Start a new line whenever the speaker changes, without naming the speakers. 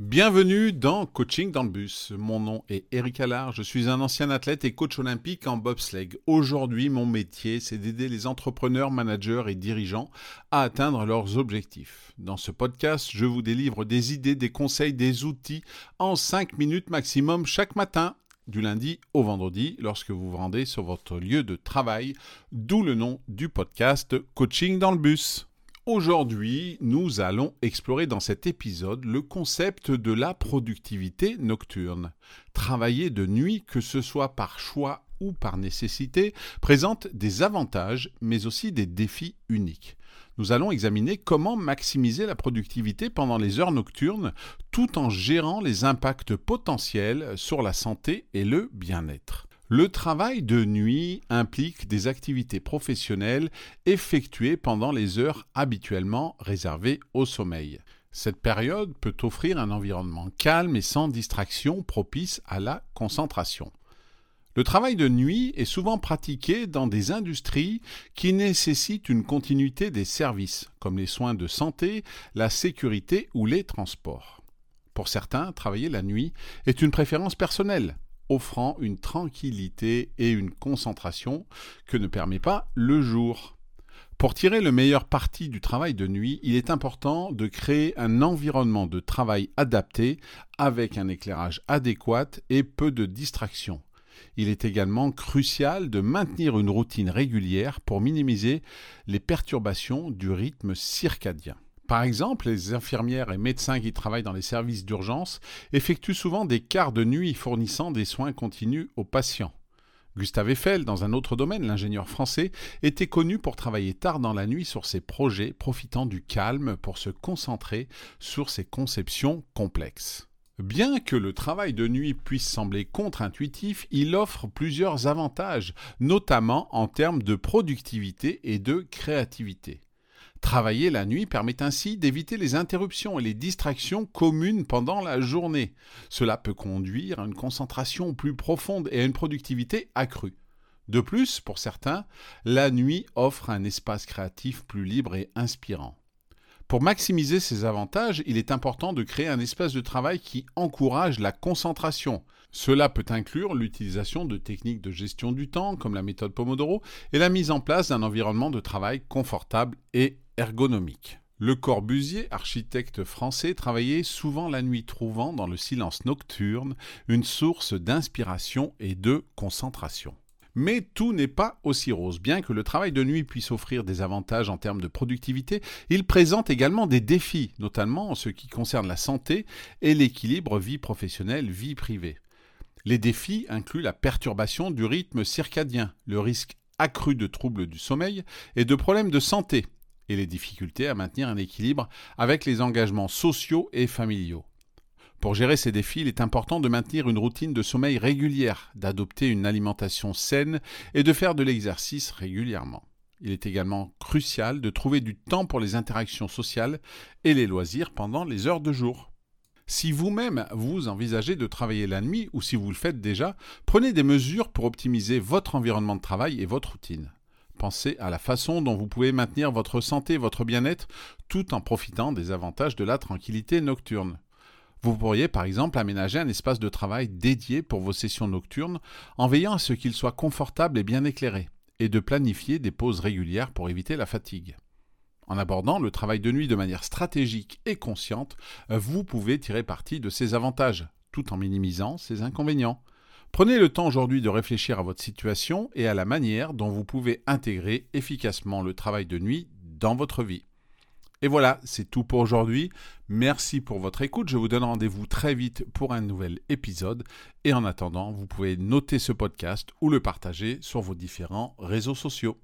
Bienvenue dans Coaching dans le bus. Mon nom est Eric Allard, je suis un ancien athlète et coach olympique en bobsleigh. Aujourd'hui, mon métier, c'est d'aider les entrepreneurs, managers et dirigeants à atteindre leurs objectifs. Dans ce podcast, je vous délivre des idées, des conseils, des outils en 5 minutes maximum chaque matin du lundi au vendredi lorsque vous vous rendez sur votre lieu de travail, d'où le nom du podcast Coaching dans le bus. Aujourd'hui, nous allons explorer dans cet épisode le concept de la productivité nocturne. Travailler de nuit, que ce soit par choix ou par nécessité, présente des avantages mais aussi des défis uniques. Nous allons examiner comment maximiser la productivité pendant les heures nocturnes tout en gérant les impacts potentiels sur la santé et le bien-être. Le travail de nuit implique des activités professionnelles effectuées pendant les heures habituellement réservées au sommeil. Cette période peut offrir un environnement calme et sans distraction propice à la concentration. Le travail de nuit est souvent pratiqué dans des industries qui nécessitent une continuité des services, comme les soins de santé, la sécurité ou les transports. Pour certains, travailler la nuit est une préférence personnelle, offrant une tranquillité et une concentration que ne permet pas le jour. Pour tirer le meilleur parti du travail de nuit, il est important de créer un environnement de travail adapté avec un éclairage adéquat et peu de distractions. Il est également crucial de maintenir une routine régulière pour minimiser les perturbations du rythme circadien. Par exemple, les infirmières et médecins qui travaillent dans les services d'urgence effectuent souvent des quarts de nuit fournissant des soins continus aux patients. Gustave Eiffel, dans un autre domaine, l'ingénieur français, était connu pour travailler tard dans la nuit sur ses projets, profitant du calme pour se concentrer sur ses conceptions complexes. Bien que le travail de nuit puisse sembler contre-intuitif, il offre plusieurs avantages, notamment en termes de productivité et de créativité. Travailler la nuit permet ainsi d'éviter les interruptions et les distractions communes pendant la journée. Cela peut conduire à une concentration plus profonde et à une productivité accrue. De plus, pour certains, la nuit offre un espace créatif plus libre et inspirant. Pour maximiser ces avantages, il est important de créer un espace de travail qui encourage la concentration. Cela peut inclure l'utilisation de techniques de gestion du temps comme la méthode Pomodoro et la mise en place d'un environnement de travail confortable et ergonomique. Le Corbusier, architecte français, travaillait souvent la nuit, trouvant dans le silence nocturne une source d'inspiration et de concentration. Mais tout n'est pas aussi rose. Bien que le travail de nuit puisse offrir des avantages en termes de productivité, il présente également des défis, notamment en ce qui concerne la santé et l'équilibre vie professionnelle-vie privée. Les défis incluent la perturbation du rythme circadien, le risque accru de troubles du sommeil et de problèmes de santé, et les difficultés à maintenir un équilibre avec les engagements sociaux et familiaux. Pour gérer ces défis, il est important de maintenir une routine de sommeil régulière, d'adopter une alimentation saine et de faire de l'exercice régulièrement. Il est également crucial de trouver du temps pour les interactions sociales et les loisirs pendant les heures de jour. Si vous-même vous envisagez de travailler la nuit ou si vous le faites déjà, prenez des mesures pour optimiser votre environnement de travail et votre routine. Pensez à la façon dont vous pouvez maintenir votre santé et votre bien-être tout en profitant des avantages de la tranquillité nocturne. Vous pourriez par exemple aménager un espace de travail dédié pour vos sessions nocturnes en veillant à ce qu'il soit confortable et bien éclairé, et de planifier des pauses régulières pour éviter la fatigue. En abordant le travail de nuit de manière stratégique et consciente, vous pouvez tirer parti de ces avantages, tout en minimisant ses inconvénients. Prenez le temps aujourd'hui de réfléchir à votre situation et à la manière dont vous pouvez intégrer efficacement le travail de nuit dans votre vie. Et voilà, c'est tout pour aujourd'hui. Merci pour votre écoute. Je vous donne rendez-vous très vite pour un nouvel épisode. Et en attendant, vous pouvez noter ce podcast ou le partager sur vos différents réseaux sociaux.